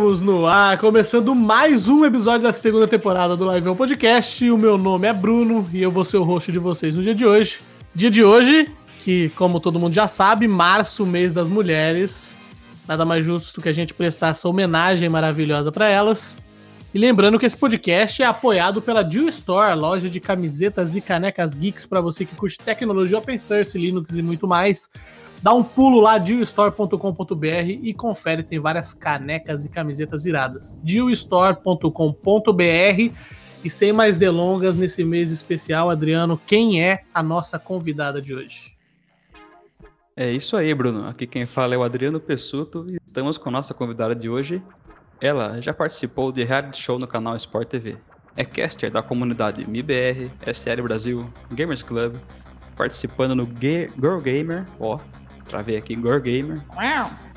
Estamos no ar, começando mais um episódio da segunda temporada do Live Podcast. O meu nome é Bruno e eu vou ser o host de vocês no dia de hoje. Dia de hoje, que como todo mundo já sabe, março, mês das mulheres. Nada mais justo que a gente prestar essa homenagem maravilhosa para elas. E lembrando que esse podcast é apoiado pela Deal Store, loja de camisetas e canecas geeks para você que curte tecnologia open source, Linux e muito mais. Dá um pulo lá, dealstore.com.br e confere, tem várias canecas e camisetas iradas. dealstore.com.br e sem mais delongas, nesse mês especial, Adriano, quem é a nossa convidada de hoje? É isso aí, Bruno. Aqui quem fala é o Adriano Pessuto e estamos com a nossa convidada de hoje. Ela já participou de reality show no canal Sport TV. É caster da comunidade MIBR, SL Brasil, Gamers Club, participando no Girl Gamer, ó, travei aqui, Girl Gamer,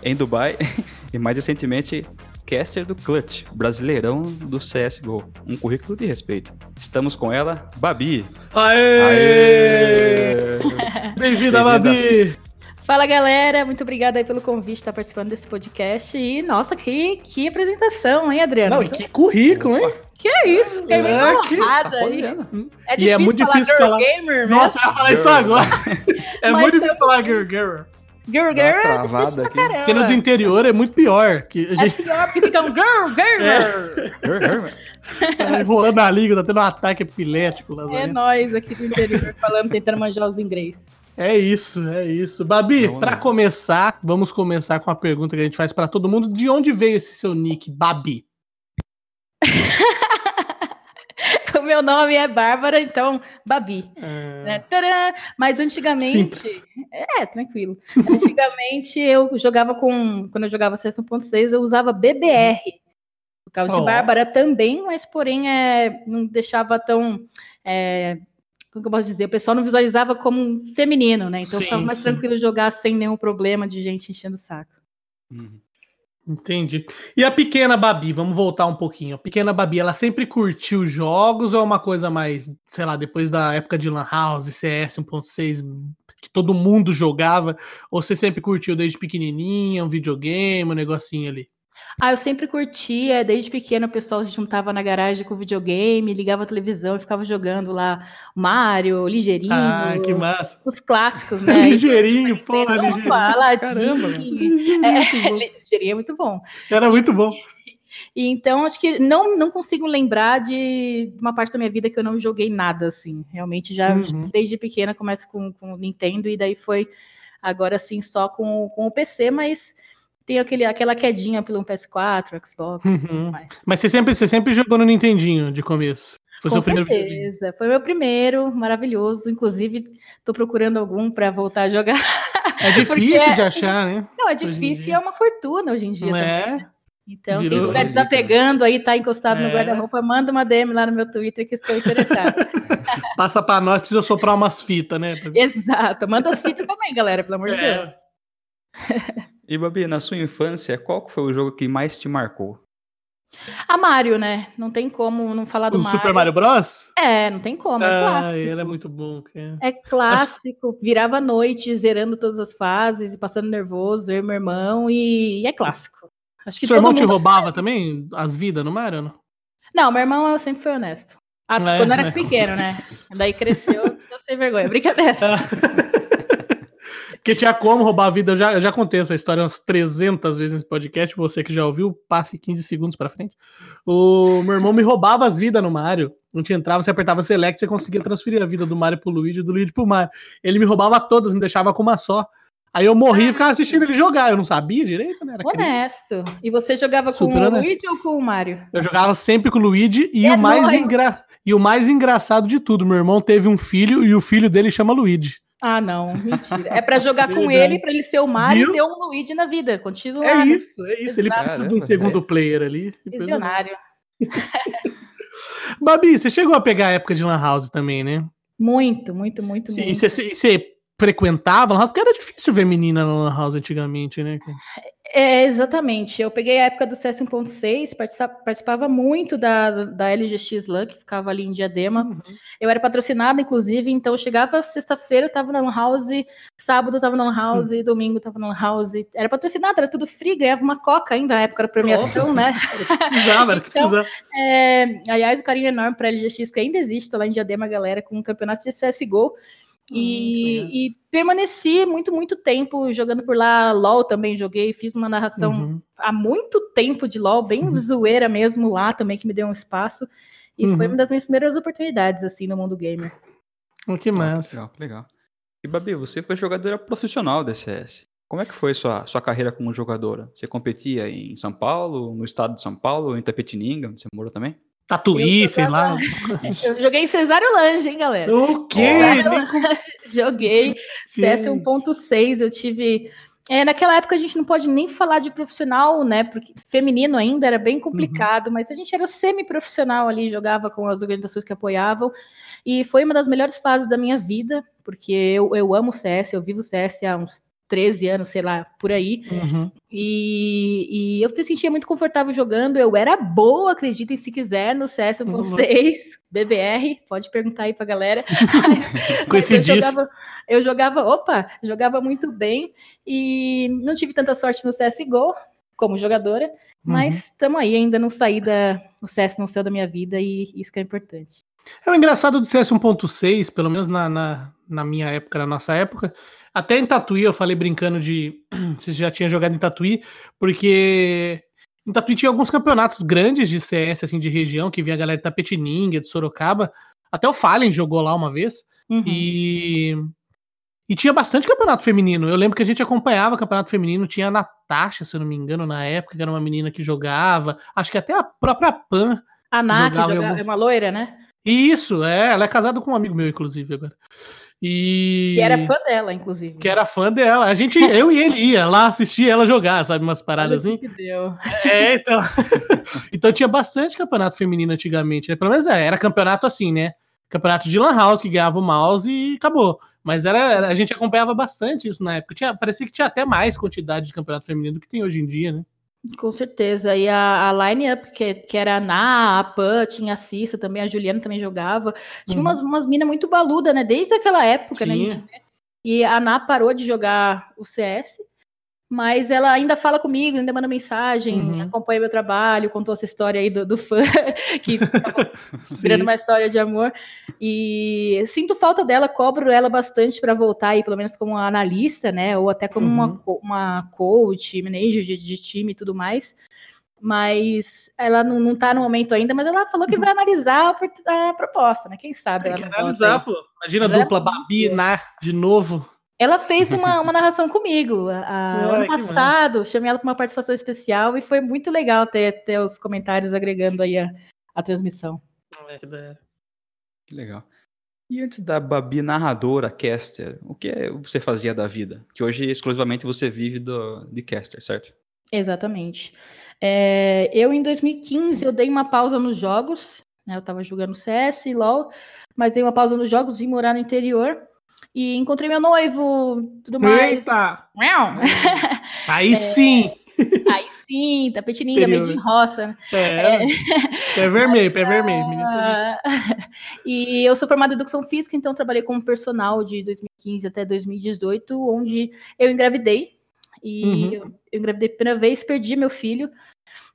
em Dubai, e mais recentemente, caster do Clutch, brasileirão do CSGO. Um currículo de respeito. Estamos com ela, Babi. Aê! Aê! Bem-vinda, Babi! Fala galera, muito obrigada aí pelo convite, estar participando desse podcast. E nossa, que, que apresentação, hein, Adriano? Não, que currículo, hein? Que é isso? Fiquei é, honrada tá aí. É difícil, é muito falar difícil girl falar... gamer, né? Nossa, eu ia falar isso agora. é Mas muito difícil falar girl gamer. Girl Girl é difícil pra caramba. Sendo do interior é muito pior. Que a gente... É pior porque fica um Girl Gamer. É. Girl Gamer. Tá enrolando a língua, tá tendo um ataque epilético lá. É nós aqui do interior falando, tentando manjar os inglês. É isso, é isso. Babi, para começar, vamos começar com a pergunta que a gente faz para todo mundo. De onde veio esse seu nick, Babi? O meu nome é Bárbara, então Babi. É... Né? Mas antigamente. Simples. É, tranquilo. Antigamente eu jogava com. Quando eu jogava CS 1.6, eu usava BBR. Por causa oh. de Bárbara também, mas porém é, não deixava tão. É, como que eu posso dizer? O pessoal não visualizava como um feminino, né? Então sim, ficava mais sim. tranquilo jogar sem nenhum problema de gente enchendo o saco. Uhum. Entendi. E a pequena Babi, vamos voltar um pouquinho. A pequena Babi, ela sempre curtiu jogos ou é uma coisa mais, sei lá, depois da época de Lan House, CS 1.6, que todo mundo jogava? Ou você sempre curtiu desde pequenininha, um videogame, um negocinho ali? Ah, eu sempre curtia, desde pequeno o pessoal se juntava na garagem com videogame, ligava a televisão e ficava jogando lá Mario, Ligeirinho. Ah, que massa. Os clássicos, né? ligeirinho, porra, Ligeirinho. Caramba, é, ligeirinho é muito bom. Era muito bom. E então, acho que não, não consigo lembrar de uma parte da minha vida que eu não joguei nada, assim. Realmente, já uhum. desde pequena começo com, com o Nintendo e daí foi agora, assim, só com, com o PC, mas tem aquele, aquela quedinha pelo PS4, Xbox. Uhum. Mas você sempre, você sempre jogou no Nintendinho de começo? Foi Com certeza, primeiro foi meu primeiro, maravilhoso. Inclusive, tô procurando algum para voltar a jogar. É difícil é... de achar, né? Não, é difícil e é uma fortuna hoje em dia. É. Também, né? Então, Virou... quem estiver desapegando aí, tá encostado é. no guarda-roupa, manda uma DM lá no meu Twitter que estou interessado. Passa para nós, precisa soprar umas fitas, né? Exato. Manda as fitas também, galera, pelo amor de é. Deus. E, Babi, na sua infância, qual foi o jogo que mais te marcou? A Mario, né? Não tem como não falar do o Mario. Super Mario Bros? É, não tem como, é ah, clássico. ele é muito bom. Cara. É clássico, virava a noite zerando todas as fases e passando nervoso, eu e meu irmão, e, e é clássico. Acho que Seu irmão te roubava também as vidas no Mario, não? Não, meu irmão sempre foi honesto. Ah, é, quando era né? pequeno, né? Daí cresceu, eu sem vergonha. Brincadeira. Porque tinha como roubar a vida. Eu já, eu já contei essa história umas 300 vezes nesse podcast. Você que já ouviu, passe 15 segundos pra frente. O meu irmão me roubava as vidas no Mario. Não tinha entrava, você apertava Select, você conseguia transferir a vida do Mario pro Luigi do Luigi pro Mario. Ele me roubava todas, me deixava com uma só. Aí eu morri e ficava assistindo ele jogar. Eu não sabia direito, né? Era Honesto. Criança. E você jogava com o Luigi ou com o Mario? Eu jogava sempre com o Luigi e, é o mais engra... e o mais engraçado de tudo, meu irmão teve um filho e o filho dele chama Luigi. Ah, não, mentira. É para jogar com ele, para ele ser o Mario Viu? e ter um Luigi na vida. Continua. É isso, é isso. Ele precisa de um segundo player ali. Visionário. Babi, você chegou a pegar a época de Lan House também, né? Muito, muito, muito, Sim, muito. E você frequentava Lan House? Porque era difícil ver menina na Lan House antigamente, né? É, exatamente. Eu peguei a época do CS 1.6, participava muito da, da LGX LAN, que ficava ali em Diadema. Uhum. Eu era patrocinada, inclusive, então chegava sexta-feira, eu tava na Lan House, sábado eu tava na Lan House, uhum. domingo eu tava na Lan House. Era patrocinada, era tudo free, ganhava uma coca ainda, na época da premiação, né? Era precisava, era que então, precisava. É, aliás, o carinho enorme pra LGX, que ainda existe lá em Diadema, galera, com um campeonato de CSGO. E, hum, e, permaneci muito, muito tempo jogando por lá. LOL também joguei, fiz uma narração uhum. há muito tempo de LOL, bem uhum. zoeira mesmo lá também, que me deu um espaço. E uhum. foi uma das minhas primeiras oportunidades, assim, no mundo gamer. Oh, que massa. legal, legal. E, Babi, você foi jogadora profissional da CS. Como é que foi sua, sua carreira como jogadora? Você competia em São Paulo, no estado de São Paulo, em Tapetininga, onde você morou também? Tatuí, sei lá. Eu joguei Cesário Lange, hein, galera? O quê? joguei CS 1.6, eu tive... É, naquela época a gente não pode nem falar de profissional, né? Porque feminino ainda era bem complicado, uhum. mas a gente era semi-profissional ali, jogava com as organizações que apoiavam. E foi uma das melhores fases da minha vida, porque eu, eu amo CS, eu vivo CS há uns 13 anos, sei lá, por aí. Uhum. E, e, eu me sentia muito confortável jogando. Eu era boa, acreditem se quiser, no CS 1.6, uhum. BBR, pode perguntar aí pra galera. Com esse eu jogava, eu jogava, opa, jogava muito bem e não tive tanta sorte no CSGO como jogadora, uhum. mas estamos aí, ainda não saí da. O CS não saiu da minha vida e isso que é importante. É o engraçado do CS 1.6, pelo menos na, na, na minha época, na nossa época, até em Tatuí eu falei brincando de se já tinha jogado em Tatuí, porque em Tatuí tinha alguns campeonatos grandes de CS, assim, de região, que vinha a galera de Tapetininga, de Sorocaba. Até o Fallen jogou lá uma vez. Uhum. E. E tinha bastante campeonato feminino. Eu lembro que a gente acompanhava campeonato feminino. Tinha a Natasha, se eu não me engano, na época, que era uma menina que jogava. Acho que até a própria Pan. A Nath jogava, jogava algum... é uma loira, né? Isso, é. Ela é casada com um amigo meu, inclusive, agora. E... Que era fã dela, inclusive. Que era fã dela. A gente, eu e ele ia lá assistir ela jogar, sabe? Umas paradas assim. Que deu. É, então. então tinha bastante campeonato feminino antigamente, né? Pelo menos é, era campeonato assim, né? Campeonato de Lan House que ganhava o mouse e acabou. Mas era, a gente acompanhava bastante isso na época. Tinha, parecia que tinha até mais quantidade de campeonato feminino do que tem hoje em dia, né? Com certeza. E a, a line-up, que, que era a Na, a Pan, tinha a Cissa também, a Juliana também jogava. Tinha uhum. umas, umas minas muito baluda, né? Desde aquela época, né, tinha. né? E a Na parou de jogar o CS. Mas ela ainda fala comigo, ainda manda mensagem, uhum. acompanha meu trabalho, contou essa história aí do, do fã, que virando uma história de amor. E sinto falta dela, cobro ela bastante para voltar aí, pelo menos como analista, né? Ou até como uhum. uma, uma coach, manager de, de time e tudo mais mas ela não, não tá no momento ainda, mas ela falou que vai analisar a, a proposta, né? Quem sabe Tem ela que analisar, pô. Imagina a dupla Babi Nar de novo. Ela fez uma, uma narração comigo a, a, ano passado, chamei ela para uma participação especial e foi muito legal ter, ter os comentários agregando aí a, a transmissão. Que legal. E antes da Babi narradora, caster, o que você fazia da vida? Que hoje exclusivamente você vive do, de caster, certo? Exatamente. É, eu, em 2015, eu dei uma pausa nos jogos, né, eu estava jogando CS e LoL, mas dei uma pausa nos jogos, vim morar no interior, e encontrei meu noivo, tudo mais. Eita! Aí é, sim! Aí sim, tapetininha, meio de roça. É, é. Pé vermelho, pé vermelho. e eu sou formada em educação física, então trabalhei como personal de 2015 até 2018, onde eu engravidei. E uhum. eu, eu engravidei pela primeira vez, perdi meu filho.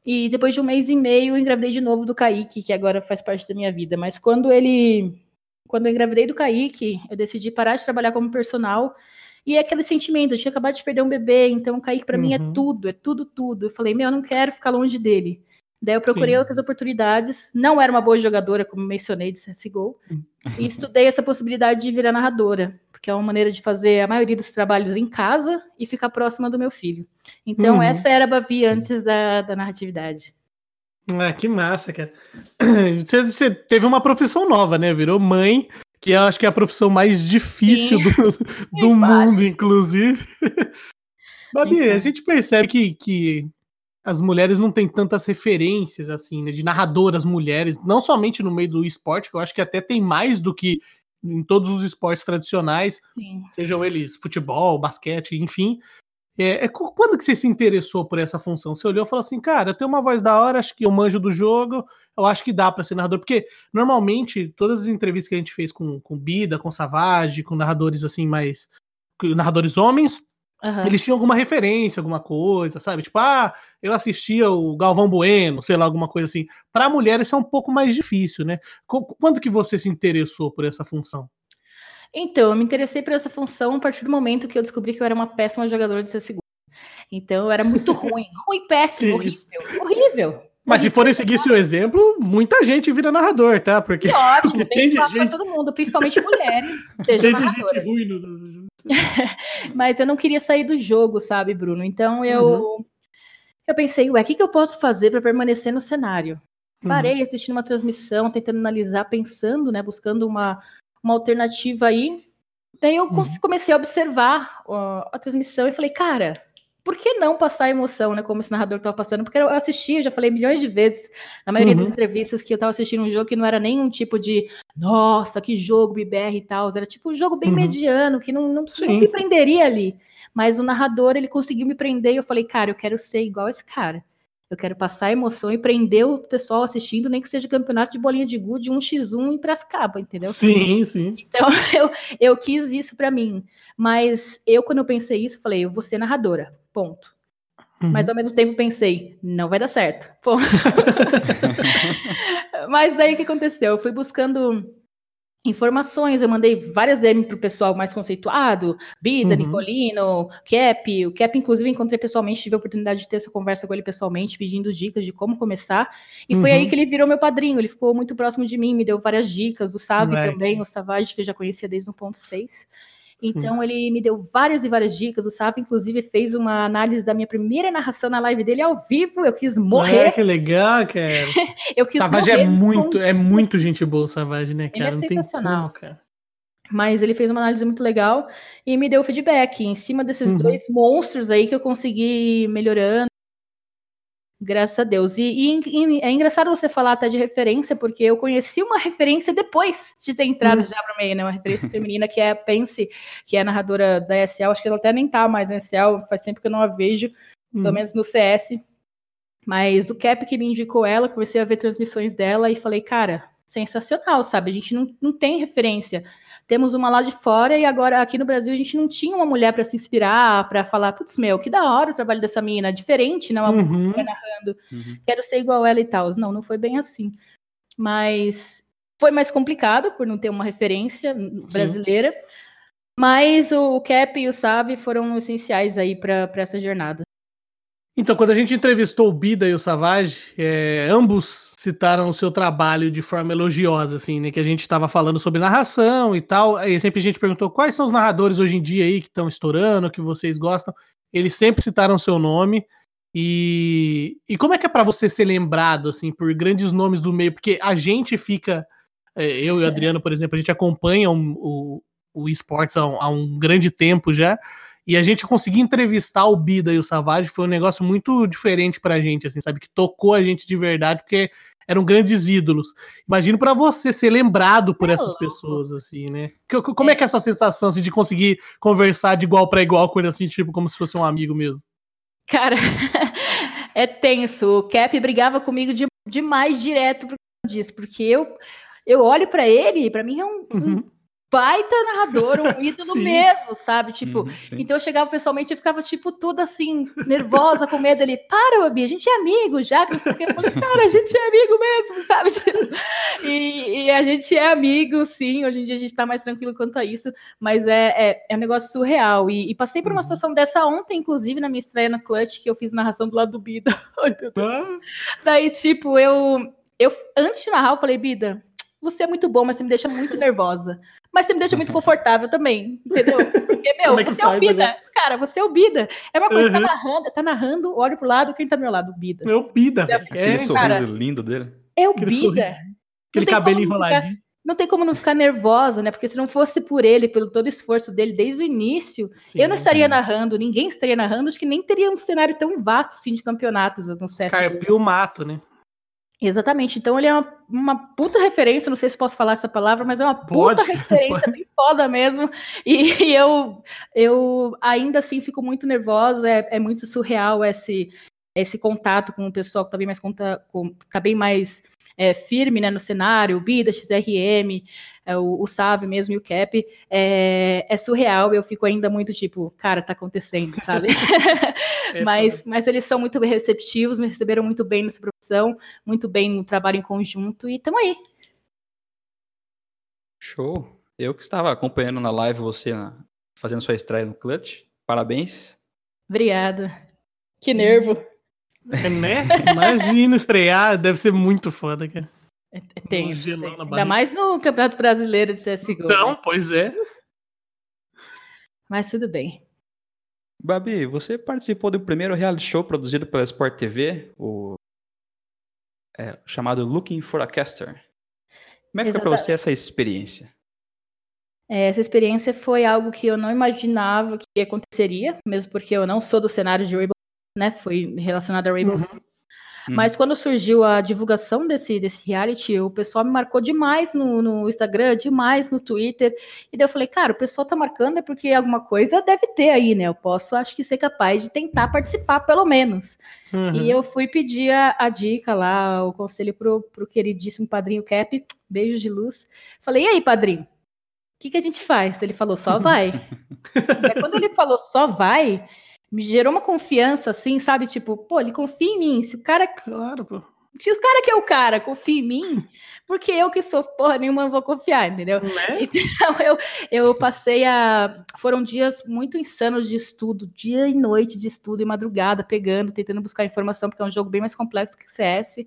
E depois de um mês e meio, eu engravidei de novo do Kaique, que agora faz parte da minha vida. Mas quando ele quando eu engravidei do Kaique, eu decidi parar de trabalhar como personal. E é aquele sentimento, eu tinha acabado de perder um bebê, então o Kaique para uhum. mim é uhum. tudo, é tudo, tudo. Eu falei, meu, eu não quero ficar longe dele. Daí eu procurei Sim. outras oportunidades. Não era uma boa jogadora, como mencionei, de CSGO. e estudei essa possibilidade de virar narradora, porque é uma maneira de fazer a maioria dos trabalhos em casa e ficar próxima do meu filho. Então, uhum. essa era a Babi antes da, da narratividade. Ah, que massa, cara. Você, você, teve uma profissão nova, né? Virou mãe, que eu acho que é a profissão mais difícil Sim. do, do mundo, inclusive. Babi, então. a gente percebe que, que as mulheres não têm tantas referências, assim, né? De narradoras mulheres, não somente no meio do esporte, que eu acho que até tem mais do que em todos os esportes tradicionais, Sim. sejam eles futebol, basquete, enfim. É, é, quando que você se interessou por essa função? Você olhou e falou assim, cara, eu tenho uma voz da hora, acho que eu manjo do jogo, eu acho que dá para ser narrador. Porque, normalmente, todas as entrevistas que a gente fez com, com Bida, com Savage, com narradores assim mais... narradores homens, Uhum. Eles tinham alguma referência, alguma coisa, sabe? Tipo, ah, eu assistia o Galvão Bueno, sei lá, alguma coisa assim. Para mulher isso é um pouco mais difícil, né? Quando que você se interessou por essa função? Então, eu me interessei por essa função a partir do momento que eu descobri que eu era uma péssima jogadora de ser segunda. Então, eu era muito ruim. ruim, péssimo, horrível. Horrível. Mas se forem seguir seu exemplo, muita gente vira narrador, tá? Porque, ótimo, porque tem, tem espaço gente... para todo mundo, principalmente mulheres. tem gente ruim no, Mas eu não queria sair do jogo, sabe, Bruno? Então eu uhum. eu pensei, ué, o que, que eu posso fazer para permanecer no cenário? Uhum. Parei assistindo uma transmissão, tentando analisar, pensando, né, buscando uma, uma alternativa aí. Daí eu uhum. comecei a observar a, a transmissão e falei, cara, por que não passar emoção, né? Como esse narrador estava passando? Porque eu assisti, eu já falei milhões de vezes, na maioria uhum. das entrevistas, que eu estava assistindo um jogo que não era nenhum tipo de nossa, que jogo BBR e tal. Era tipo um jogo bem uhum. mediano, que não, não, não, me prenderia ali. Mas o narrador, ele conseguiu me prender e eu falei, cara, eu quero ser igual esse cara. Eu quero passar emoção e prender o pessoal assistindo, nem que seja campeonato de bolinha de gude, um x1 em Piracicaba, entendeu? Sim, sim. Então, eu, eu quis isso para mim. Mas eu, quando eu pensei isso, falei, eu vou ser narradora, ponto. Uhum. Mas ao mesmo tempo pensei, não vai dar certo. Ponto. Mas daí o que aconteceu? Eu fui buscando informações, eu mandei várias DMs pro pessoal mais conceituado, Bida, uhum. Nicolino, Cap, o Cap inclusive encontrei pessoalmente, tive a oportunidade de ter essa conversa com ele pessoalmente, pedindo dicas de como começar, e uhum. foi aí uhum. que ele virou meu padrinho, ele ficou muito próximo de mim, me deu várias dicas, o Savi também, o Savage, que eu já conhecia desde o 1.6, então Sim. ele me deu várias e várias dicas. O Safa, inclusive, fez uma análise da minha primeira narração na live dele ao vivo. Eu quis morrer. É, que legal, cara. eu quis Savage é morrer. é muito, é muito gente boa, o Savage, né, cara? Ele é Não sensacional. Como, cara. Mas ele fez uma análise muito legal e me deu feedback em cima desses uhum. dois monstros aí que eu consegui melhorando Graças a Deus. E, e, e, é engraçado você falar até de referência, porque eu conheci uma referência depois de ter entrado hum. já para meio, né? Uma referência feminina que é a Pense, que é a narradora da ESL. Acho que ela até nem tá mais na ESL, faz tempo que eu não a vejo, hum. pelo menos no CS. Mas o Cap que me indicou ela, comecei a ver transmissões dela e falei, cara, sensacional, sabe? A gente não, não tem referência. Temos uma lá de fora e agora aqui no Brasil a gente não tinha uma mulher para se inspirar, para falar, putz, meu, que da hora o trabalho dessa mina, diferente, não é uma uhum. mulher narrando, uhum. quero ser igual ela e tal. Não, não foi bem assim. Mas foi mais complicado por não ter uma referência brasileira. Sim. Mas o Cap e o Savi foram essenciais aí para essa jornada. Então, quando a gente entrevistou o Bida e o Savage, é, ambos citaram o seu trabalho de forma elogiosa, assim, né? Que a gente estava falando sobre narração e tal. Aí sempre a gente perguntou quais são os narradores hoje em dia aí que estão estourando, que vocês gostam. Eles sempre citaram seu nome. E, e como é que é para você ser lembrado, assim, por grandes nomes do meio? Porque a gente fica. É, eu e o. Adriano, por exemplo, a gente acompanha o, o, o esportes há, há um grande tempo já. E a gente conseguir entrevistar o Bida e o Savage foi um negócio muito diferente pra gente, assim, sabe? Que tocou a gente de verdade, porque eram grandes ídolos. Imagino para você ser lembrado por essas pessoas, assim, né? Como é que é essa sensação assim, de conseguir conversar de igual para igual com ele, assim, tipo, como se fosse um amigo mesmo? Cara, é tenso. O Cap brigava comigo de, demais direto por disso, porque eu, eu olho para ele, para mim é um, uhum. um baita narrador, um ídolo mesmo, sabe? Tipo, uhum, então eu chegava pessoalmente e ficava, tipo, toda assim, nervosa, com medo ali. Para, Babi, a gente é amigo já, que não sei o que. Eu falei, cara, a gente é amigo mesmo, sabe? E, e, a gente é amigo, sim, hoje em dia a gente tá mais tranquilo quanto a isso, mas é, é, é um negócio surreal. E, e passei por uma uhum. situação dessa ontem, inclusive, na minha estreia na Clutch, que eu fiz narração do lado do Bida. Ai, meu Deus. Ah. Daí, tipo, eu, eu, antes de narrar, eu falei, Bida, você é muito bom, mas você me deixa muito nervosa. Mas você me deixa muito confortável também, entendeu? Porque, meu, é você é o Bida. Né? Cara, você é o Bida. É uma coisa, uhum. tá narrando, tá narrando, olho pro lado, quem tá do meu lado? O Bida. É o Bida. É, Aquele sorriso cara, lindo dele. É o Aquele Bida. Sorriso. Aquele cabelo enroladinho. Ficar, não tem como não ficar nervosa, né? Porque se não fosse por ele, pelo todo o esforço dele desde o início, sim, eu não estaria sim. narrando, ninguém estaria narrando, acho que nem teria um cenário tão vasto assim de campeonatos no CS. Carpio o mato, né? Exatamente. Então ele é uma, uma, puta referência, não sei se posso falar essa palavra, mas é uma puta pode, referência, pode. bem foda mesmo. E, e, eu, eu ainda assim fico muito nervosa, é, é, muito surreal esse, esse contato com o pessoal que tá bem mais, conta, com, tá bem mais é, firme né, no cenário, o Bida, XRM, é, o, o Save mesmo e o Cap, é, é, surreal. Eu fico ainda muito tipo, cara, tá acontecendo, sabe? Mas, mas eles são muito receptivos, me receberam muito bem nessa profissão, muito bem no trabalho em conjunto e estamos aí. Show. Eu que estava acompanhando na live você fazendo sua estreia no Clutch. Parabéns. Obrigada. Que nervo. É, né? Imagina estrear, deve ser muito foda, cara. É, é tem. Ainda mais no Campeonato Brasileiro de CSGO. Então, né? pois é. Mas tudo bem. Babi, você participou do primeiro reality show produzido pela Sport TV, o é, chamado Looking for a Caster. Como é que Exatamente. foi para você essa experiência? É, essa experiência foi algo que eu não imaginava que aconteceria, mesmo porque eu não sou do cenário de Rainbow, né? Foi relacionado a Rainbow uhum. Uhum. Mas quando surgiu a divulgação desse, desse reality, o pessoal me marcou demais no, no Instagram, demais no Twitter. E daí eu falei, cara, o pessoal tá marcando é porque alguma coisa deve ter aí, né? Eu posso, acho que, ser capaz de tentar participar, pelo menos. Uhum. E eu fui pedir a, a, dica lá, o conselho pro, pro queridíssimo padrinho Cap, beijos de luz. Falei, e aí, padrinho? O que, que a gente faz? Ele falou, só vai. quando ele falou só vai, me gerou uma confiança, assim, sabe? Tipo, pô, ele confia em mim. Se o cara. Claro, pô. Se o cara que é o cara confia em mim, porque eu que sou porra nenhuma não vou confiar, entendeu? É? Então eu, eu passei a. Foram dias muito insanos de estudo, dia e noite de estudo e madrugada, pegando, tentando buscar informação, porque é um jogo bem mais complexo que CS.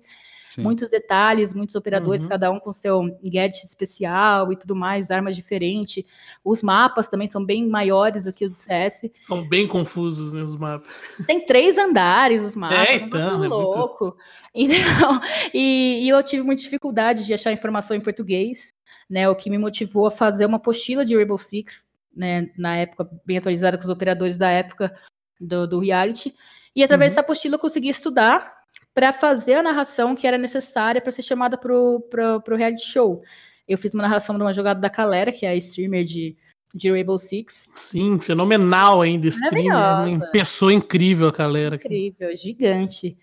Sim. muitos detalhes, muitos operadores, uhum. cada um com seu gadget especial e tudo mais, armas diferentes. Os mapas também são bem maiores do que o do CS. São bem confusos, né, os mapas. Tem três andares os mapas, é, então, é louco. Muito... Então, e, e eu tive muita dificuldade de achar informação em português, né, o que me motivou a fazer uma apostila de Rainbow Six, né, na época, bem atualizada com os operadores da época do, do reality. E através uhum. dessa apostila eu consegui estudar para fazer a narração que era necessária para ser chamada para o reality show. Eu fiz uma narração de uma jogada da Calera, que é a streamer de, de Rainbow Six. Sim, fenomenal ainda, streamer. Uma pessoa incrível a Calera. Incrível, gigante.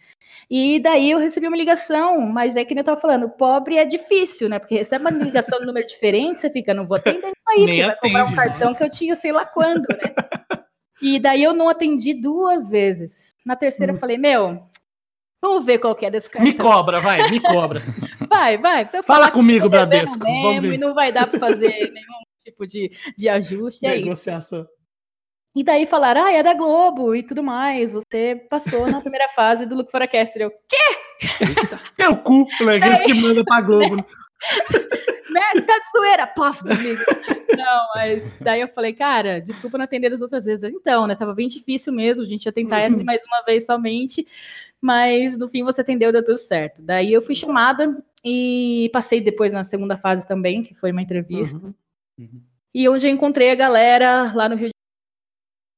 E daí eu recebi uma ligação, mas é que nem eu tava falando, pobre é difícil, né? Porque recebe uma ligação de número diferente, você fica, não vou atender isso aí, porque vai comprar um cartão que eu tinha sei lá quando, né? e daí eu não atendi duas vezes. Na terceira hum. eu falei, meu, Vamos ver qual que é desse cartão. Me cobra, vai, me cobra. vai, vai. Fala comigo, Bradesco. Vamos ver. E não vai dar para fazer nenhum tipo de, de ajuste. É Negociação. Isso. E daí falaram, ah, é da Globo e tudo mais. Você passou na primeira fase do Look for a Caster. Eu, quê? Teu cu, né? Aqueles que mandam pra Globo. Né? né? Tá de zoeira, pof, desliga. Não, mas daí eu falei, cara, desculpa não atender as outras vezes. Então, né? Tava bem difícil mesmo, a gente ia tentar essa mais uma vez somente mas no fim você atendeu, deu tudo certo. Daí eu fui chamada e passei depois na segunda fase também, que foi uma entrevista. Uhum. Uhum. E onde eu encontrei a galera lá no Rio de Janeiro,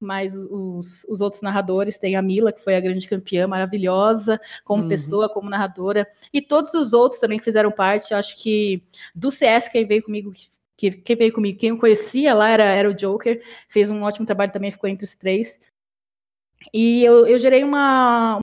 mais os, os outros narradores, tem a Mila, que foi a grande campeã, maravilhosa, como uhum. pessoa, como narradora, e todos os outros também que fizeram parte, eu acho que do CS, quem veio comigo, que, quem veio comigo, quem eu conhecia lá era, era o Joker, fez um ótimo trabalho também, ficou entre os três. E eu, eu gerei uma,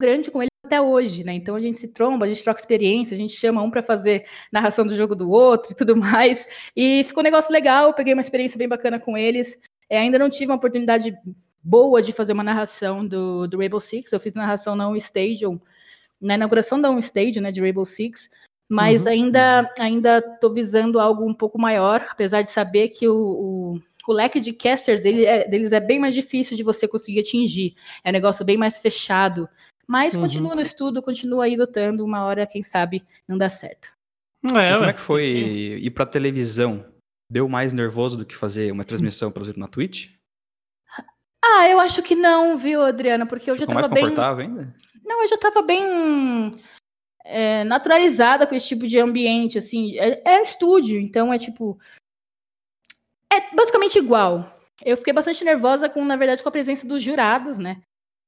grande com ele até hoje, né? Então a gente se tromba, a gente troca experiência, a gente chama um para fazer narração do jogo do outro e tudo mais. E ficou um negócio legal, peguei uma experiência bem bacana com eles. É, ainda não tive uma oportunidade boa de fazer uma narração do, do Rainbow Six. Eu fiz narração na Stadium, na inauguração da Stadium, né, de Rainbow Six. Mas uhum. ainda ainda tô visando algo um pouco maior, apesar de saber que o, o o leque de casters dele é, deles é bem mais difícil de você conseguir atingir. É um negócio bem mais fechado. Mas uhum. continua no estudo, continua aí lutando, uma hora, quem sabe, não dá certo. É, como é que foi ir pra televisão? Deu mais nervoso do que fazer uma transmissão, por exemplo, na Twitch? Ah, eu acho que não, viu, Adriana? Porque eu já Ficou tava mais confortável bem... ainda? Não, eu já tava bem é, naturalizada com esse tipo de ambiente, assim. É, é estúdio, então é tipo... É basicamente igual. Eu fiquei bastante nervosa com, na verdade, com a presença dos jurados, né?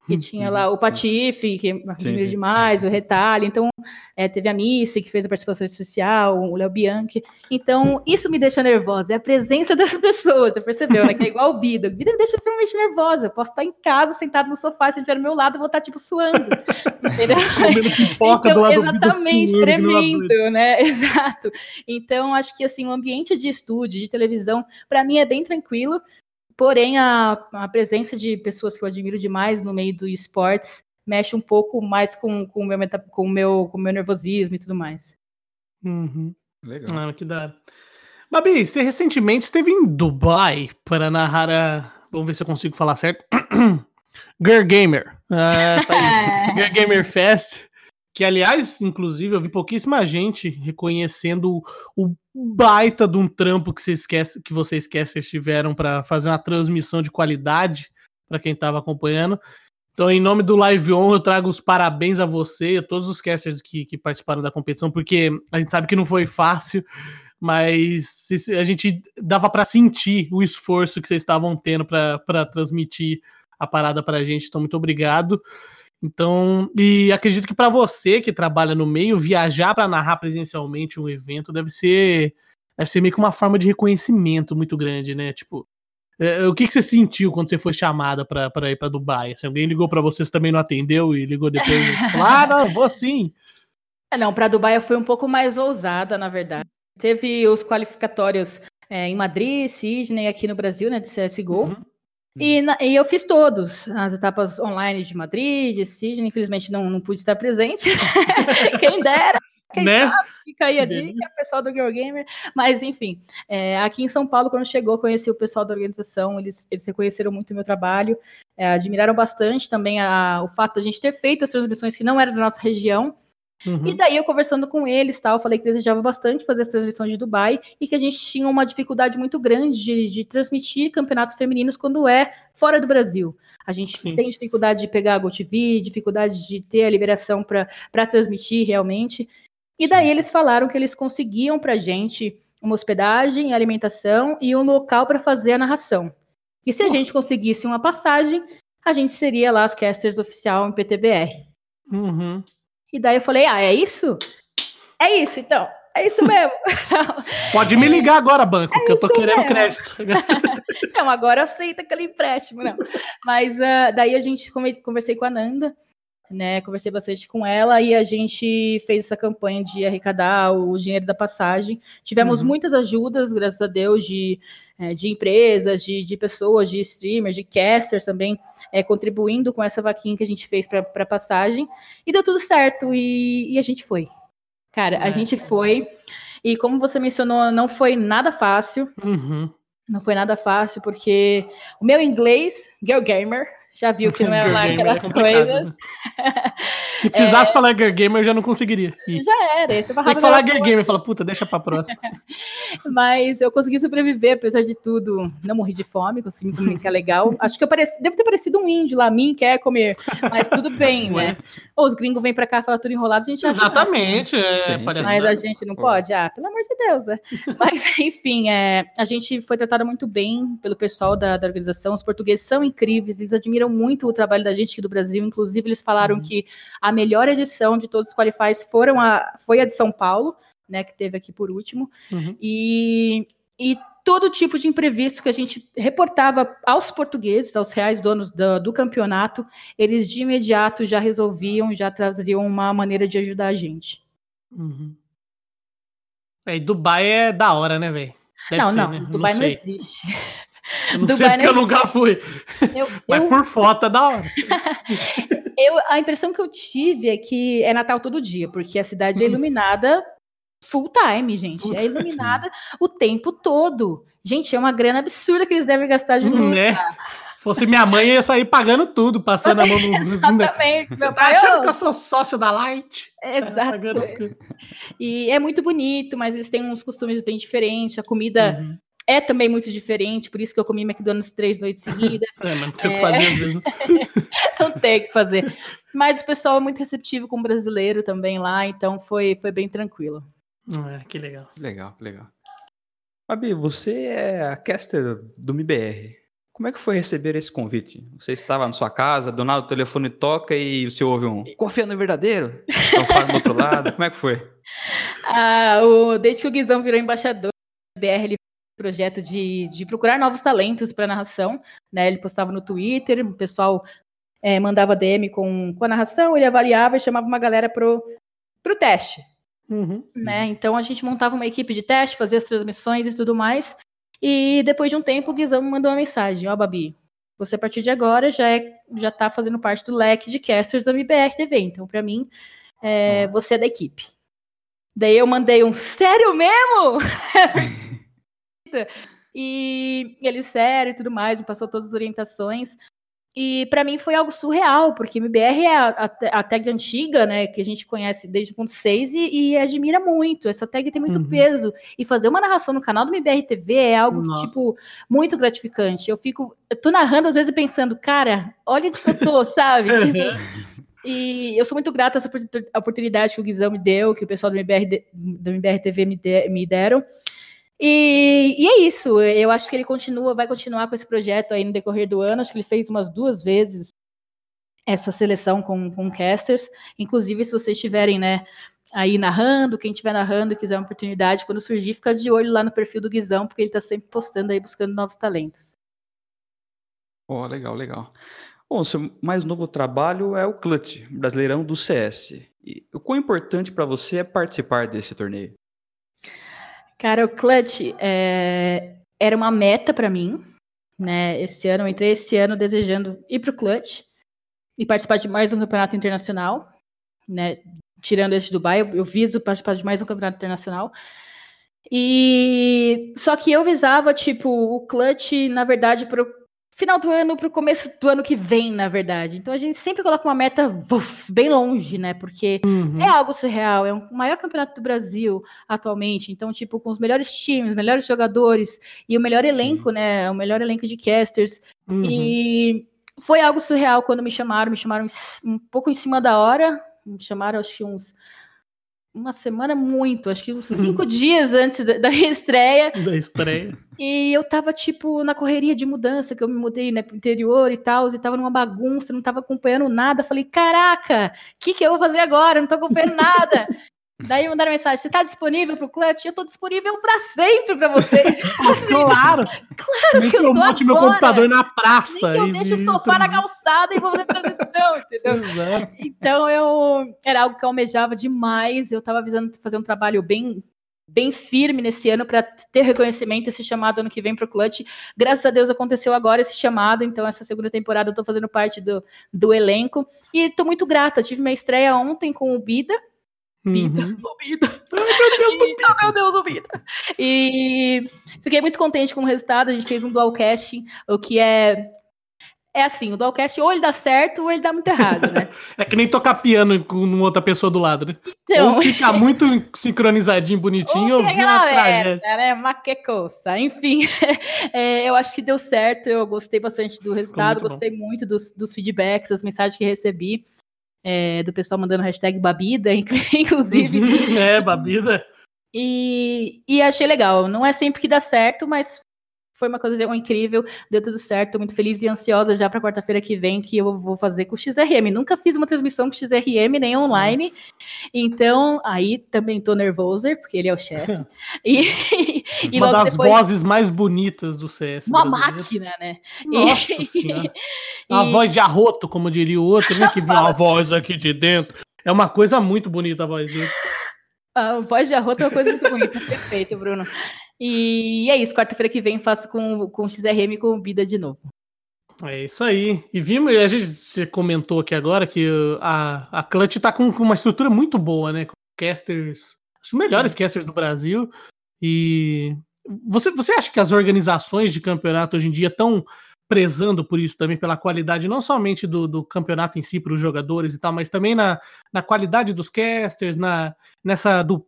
Que tinha lá o Patife, que admiro demais, o Retalho. Então, é, teve a Missy, que fez a participação especial, o Léo Bianchi. Então, isso me deixa nervosa, é a presença das pessoas, você percebeu, né? Que é igual o Bida. O Bida me deixa extremamente nervosa. Eu posso estar em casa, sentado no sofá, se ele estiver do meu lado, eu vou estar, tipo, suando. Entendeu? então, exatamente, suando, tremendo, né? Exato. Então, acho que, assim, o ambiente de estúdio, de televisão, para mim é bem tranquilo. Porém, a, a presença de pessoas que eu admiro demais no meio do esportes mexe um pouco mais com, com, o, meu, com, o, meu, com o meu nervosismo e tudo mais. Uhum. Legal. Ah, que dá. Babi, você recentemente esteve em Dubai para narrar a. Vamos ver se eu consigo falar certo. Girl Gamer. Uh, Girl Gamer Fest. Que, aliás, inclusive, eu vi pouquíssima gente reconhecendo o baita de um trampo que vocês, esquece, que vocês casters tiveram para fazer uma transmissão de qualidade para quem estava acompanhando. Então, em nome do Live On, eu trago os parabéns a você e a todos os casters que, que participaram da competição, porque a gente sabe que não foi fácil, mas a gente dava para sentir o esforço que vocês estavam tendo para transmitir a parada para a gente. Então, muito obrigado. Então, e acredito que para você que trabalha no meio, viajar para narrar presencialmente um evento deve ser deve ser meio que uma forma de reconhecimento muito grande, né? Tipo, é, o que, que você sentiu quando você foi chamada para ir para Dubai? Se alguém ligou para você, você também não atendeu e ligou depois? falou, ah, vou sim. É, não, para Dubai eu fui um pouco mais ousada, na verdade. Teve os qualificatórios é, em Madrid, Sydney, aqui no Brasil, né, de CSGO. Uhum. E, na, e, eu fiz todos, as etapas online de Madrid, de Sydney, infelizmente não, não pude estar presente. Quem dera, quem né? sabe, fica aí a dica, pessoal do Girl Gamer. Mas, enfim, é, aqui em São Paulo, quando chegou, conheci o pessoal da organização, eles, eles reconheceram muito o meu trabalho, é, admiraram bastante também a, o fato de a gente ter feito as transmissões que não eram da nossa região, Uhum. E daí eu conversando com eles, tal, falei que desejava bastante fazer as transmissões de Dubai e que a gente tinha uma dificuldade muito grande de, de transmitir campeonatos femininos quando é fora do Brasil. A gente Sim. tem dificuldade de pegar a GoTV, dificuldade de ter a liberação para transmitir realmente. E daí Sim. eles falaram que eles conseguiam para gente uma hospedagem, alimentação e um local para fazer a narração. E se a gente conseguisse uma passagem, a gente seria lá as casters oficial em PTBR. Uhum. E daí eu falei, ah, é isso? É isso, então. É isso mesmo. Pode me ligar agora, banco, é que eu tô querendo mesmo. crédito. não, agora aceita aquele empréstimo, não. Mas uh, daí a gente conversei com a Nanda, né? Conversei bastante com ela e a gente fez essa campanha de arrecadar o dinheiro da passagem. Tivemos uhum. muitas ajudas, graças a Deus, de, é, de empresas, de, de pessoas, de streamers, de casters também é, contribuindo com essa vaquinha que a gente fez para a passagem. E deu tudo certo e, e a gente foi. Cara, é. a gente foi. E como você mencionou, não foi nada fácil. Uhum. Não foi nada fácil, porque o meu inglês, Girl Gamer, já viu que não era lá aquelas é coisas. Né? Se precisasse é... falar Girl Gamer, eu já não conseguiria. Ir. Já era. Esse Tem que falar Girl Gamer, fala, puta, deixa pra próxima. Mas eu consegui sobreviver, apesar de tudo. Não morri de fome, consegui me comunicar legal. Acho que eu pareci, devo ter parecido um índio lá, mim quer comer. Mas tudo bem, né? Ou os gringos vêm pra cá falar tudo enrolado, a gente já Exatamente. Né? é, Mas a gente não pode? Ah, pelo amor de Deus, né? Mas, enfim, é, a gente foi tratada muito bem pelo pessoal da, da organização. Os portugueses são incríveis, eles admiram muito o trabalho da gente aqui do Brasil. Inclusive, eles falaram uhum. que a melhor edição de todos os qualifies foram a, foi a de São Paulo, né? Que teve aqui por último. Uhum. E, e todo tipo de imprevisto que a gente reportava aos portugueses, aos reais donos do, do, campeonato, eles de imediato já resolviam, já traziam uma maneira de ajudar a gente. Uhum. É, e Dubai é da hora, né, velho? Não, ser, não, né? Dubai não, não existe. Eu não sei porque eu nunca fui. Eu, Mas eu... por foto é da hora. eu, a impressão que eu tive é que é Natal todo dia, porque a cidade é hum. iluminada full time, gente. É iluminada o tempo todo. Gente, é uma grana absurda que eles devem gastar de luz. Né? Se fosse minha mãe, ia sair pagando tudo, passando a mão no. Exatamente. Meu tá pai, achando que eu sou sócio da Light. Exato. E é muito bonito, mas eles têm uns costumes bem diferentes. A comida uhum é também muito diferente, por isso que eu comi McDonald's três noites seguidas. é, mas não tem o é... que fazer vezes. Né? não tem o que fazer. Mas o pessoal é muito receptivo com o brasileiro também lá, então foi, foi bem tranquilo. É, que legal. Legal, legal. Fabi, você é a caster do MBR. Como é que foi receber esse convite? Você estava na sua casa, do nada o telefone toca e você ouve um confia no verdadeiro? Então fala do outro lado. Como é que foi? Ah, o, desde que o Guizão virou embaixador da BR, ele projeto de, de procurar novos talentos para narração. Né? Ele postava no Twitter, o pessoal é, mandava DM com, com a narração, ele avaliava e chamava uma galera pro, pro teste. Uhum. Né? Então a gente montava uma equipe de teste, fazia as transmissões e tudo mais. E depois de um tempo, o Guizão me mandou uma mensagem: Ó, oh, Babi, você a partir de agora já, é, já tá fazendo parte do leque de casters da MBR TV. Então, para mim, é, você é da equipe. Daí eu mandei um sério mesmo? e ele sério e tudo mais, me passou todas as orientações. E para mim foi algo surreal, porque MBR é a, a, tag antiga, né, que a gente conhece desde o ponto 6 e, e, admira muito. Essa tag tem muito uhum. peso. E fazer uma narração no canal do MBR TV é algo que, tipo, muito gratificante. Eu fico, eu tô narrando às vezes pensando, cara, olha onde que eu tô, sabe? tipo, e eu sou muito grata a essa oportunidade que o Guizão me deu, que o pessoal do MBR, do MBR TV me, de, me deram. E, e, é isso, eu acho que ele continua, vai continuar com esse projeto aí no decorrer do ano. Acho que ele fez umas duas vezes essa seleção com, com casters. Inclusive, se vocês estiverem, né, aí narrando, quem estiver narrando e quiser uma oportunidade, quando surgir, fica de olho lá no perfil do Guizão, porque ele está sempre postando aí, buscando novos talentos. Oh, legal, legal. Bom, seu mais novo trabalho é o Clutch, Brasileirão do CS. E o quão importante para você é participar desse torneio? Cara, o Clutch é, era uma meta para mim, né? Esse ano, eu entrei esse ano desejando ir pro Clutch e participar de mais um campeonato internacional, né? Tirando esse Dubai, eu, eu viso participar de mais um campeonato internacional. E só que eu visava, tipo, o Clutch, na verdade, pro final do ano para o começo do ano que vem, na verdade. Então a gente sempre coloca uma meta uf, bem longe, né? Porque uhum. é algo surreal, é o um maior campeonato do Brasil atualmente. Então, tipo, com os melhores times, melhores jogadores e o melhor elenco, Sim. né? O melhor elenco de casters. Uhum. E foi algo surreal quando me chamaram, me chamaram um pouco em cima da hora. Me chamaram, acho que uns uma semana muito, acho que uns cinco dias antes da, da estreia. Da estreia. E eu tava, tipo, na correria de mudança, que eu me mudei, né, pro interior e tal, e tava numa bagunça, não tava acompanhando nada. Falei, caraca, o que que eu vou fazer agora? Não tô acompanhando nada. Daí mandaram mensagem: você está disponível para o clutch? Eu estou disponível para sempre para vocês. claro! claro Nem que eu, bote meu computador na praça. Nem que eu deixo o sofá na calçada e vou fazer transmissão, entendeu? Exato. Então eu era algo que eu almejava demais. Eu estava visando fazer um trabalho bem bem firme nesse ano para ter reconhecimento esse chamado ano que vem para o Clutch. Graças a Deus aconteceu agora esse chamado, então essa segunda temporada eu estou fazendo parte do, do elenco e estou muito grata. Tive minha estreia ontem com o Bida, Bida, uhum. o Bida. Ai, meu Deus, o Bida. E fiquei muito contente com o resultado. A gente fez um dual casting, o que é. É assim, o dual cast ou ele dá certo ou ele dá muito errado, né? é que nem tocar piano com outra pessoa do lado, né? Então... Ou fica muito sincronizadinho, bonitinho, ou, ou vira uma tragédia. Né? Maquecoça. Enfim, é, eu acho que deu certo. Eu gostei bastante do resultado, muito gostei bom. muito dos, dos feedbacks, das mensagens que recebi é, do pessoal mandando hashtag Babida, inclusive. é, Babida. E, e achei legal. Não é sempre que dá certo, mas foi uma coisa incrível, deu tudo certo, tô muito feliz e ansiosa já para quarta-feira que vem que eu vou fazer com o XRM. Nunca fiz uma transmissão com o XRM nem online. Nossa. Então, aí também tô nervoso, porque ele é o chefe. e, e uma das depois... vozes mais bonitas do CS. Uma brasileiro. máquina, né? Nossa senhora. Uma voz de arroto, como diria o outro, né? Que vem uma voz aqui de dentro. É uma coisa muito bonita a voz dele. A voz de arroto é uma coisa muito bonita. Perfeito, Bruno. E é isso, quarta-feira que vem faço com, com o XRM com o Bida de novo. É isso aí. E vimos, a gente você comentou aqui agora que a, a Clutch tá com, com uma estrutura muito boa, né? Com casters, os melhores Sim. casters do Brasil. E você, você acha que as organizações de campeonato hoje em dia estão prezando por isso também, pela qualidade não somente do, do campeonato em si para os jogadores e tal, mas também na, na qualidade dos casters, na, nessa du,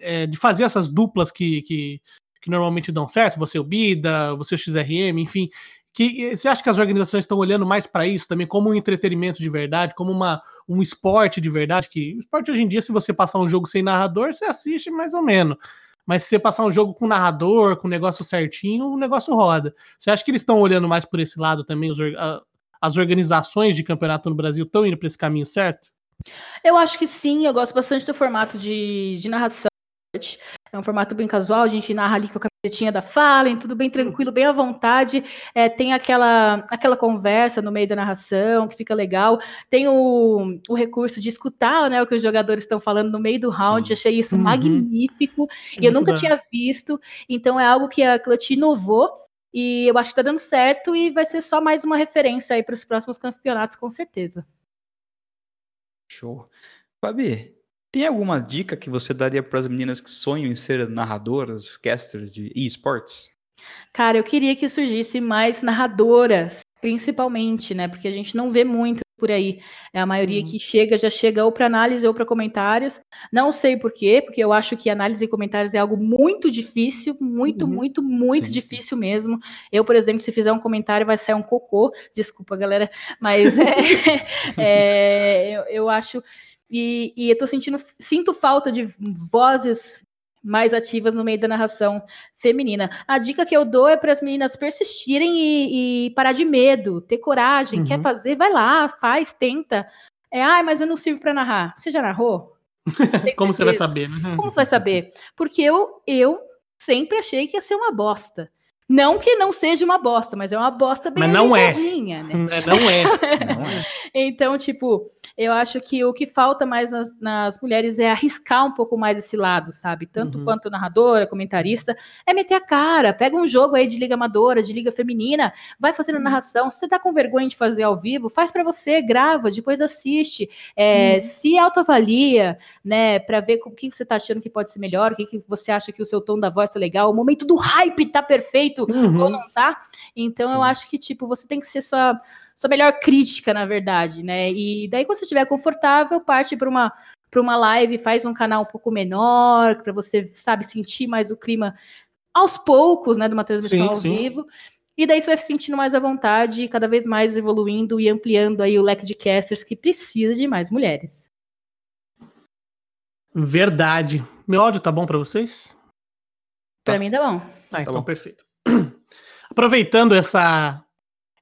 é, de fazer essas duplas que, que, que normalmente dão certo, você o Bida, você o XRM, enfim, que você acha que as organizações estão olhando mais para isso também como um entretenimento de verdade, como uma, um esporte de verdade, que o esporte hoje em dia, se você passar um jogo sem narrador, você assiste mais ou menos. Mas se você passar um jogo com narrador, com negócio certinho, o negócio roda. Você acha que eles estão olhando mais por esse lado também? Os, as organizações de campeonato no Brasil estão indo para esse caminho certo? Eu acho que sim, eu gosto bastante do formato de, de narração. É um formato bem casual, a gente narra ali com a camisetinha da Fallen, tudo bem tranquilo, bem à vontade. É, tem aquela, aquela conversa no meio da narração que fica legal. Tem o, o recurso de escutar né, o que os jogadores estão falando no meio do round. Sim. Achei isso uhum. magnífico. e eu nunca bom. tinha visto. Então é algo que a Clutch inovou. E eu acho que tá dando certo e vai ser só mais uma referência aí para os próximos campeonatos, com certeza. Show. Fabi, tem alguma dica que você daria para as meninas que sonham em ser narradoras, casters de esportes? Cara, eu queria que surgisse mais narradoras, principalmente, né? Porque a gente não vê muitas por aí. É a maioria uhum. que chega, já chega ou para análise ou para comentários. Não sei por quê, porque eu acho que análise e comentários é algo muito difícil, muito, uhum. muito, muito Sim. difícil mesmo. Eu, por exemplo, se fizer um comentário, vai sair um cocô. Desculpa, galera, mas é, é, eu, eu acho e, e eu tô sentindo, sinto falta de vozes mais ativas no meio da narração feminina. A dica que eu dou é para as meninas persistirem e, e, parar de medo, ter coragem, uhum. quer fazer, vai lá, faz, tenta. É, ai, mas eu não sirvo para narrar. Você já narrou? Como você vai saber? Né? Como você vai saber? Porque eu, eu sempre achei que ia ser uma bosta. Não que não seja uma bosta, mas é uma bosta bem mas não é. né? é. Não é. Não é. então, tipo, eu acho que o que falta mais nas, nas, mulheres é arriscar um pouco mais esse lado, sabe? Tanto uhum. quanto narradora, comentarista, é meter a cara, pega um jogo aí de liga amadora, de liga feminina, vai fazendo uhum. narração. Se você tá com vergonha de fazer ao vivo, faz para você, grava, depois assiste, é, uhum. se autoavalia, né, para ver o que você tá achando que pode ser melhor, o que, que você acha que o seu tom da voz tá legal, o momento do hype tá perfeito uhum. ou não tá. Então Sim. eu acho que, tipo, você tem que ser sua sua melhor crítica, na verdade, né? E daí, quando você estiver confortável, parte para uma para uma live, faz um canal um pouco menor, para você, sabe, sentir mais o clima aos poucos, né, de uma transmissão sim, ao sim. vivo. E daí você vai se sentindo mais à vontade, cada vez mais evoluindo e ampliando aí o leque de casters que precisa de mais mulheres. Verdade. Meu áudio tá bom para vocês? Para tá. mim tá bom. Ah, tá então bom. perfeito. Aproveitando essa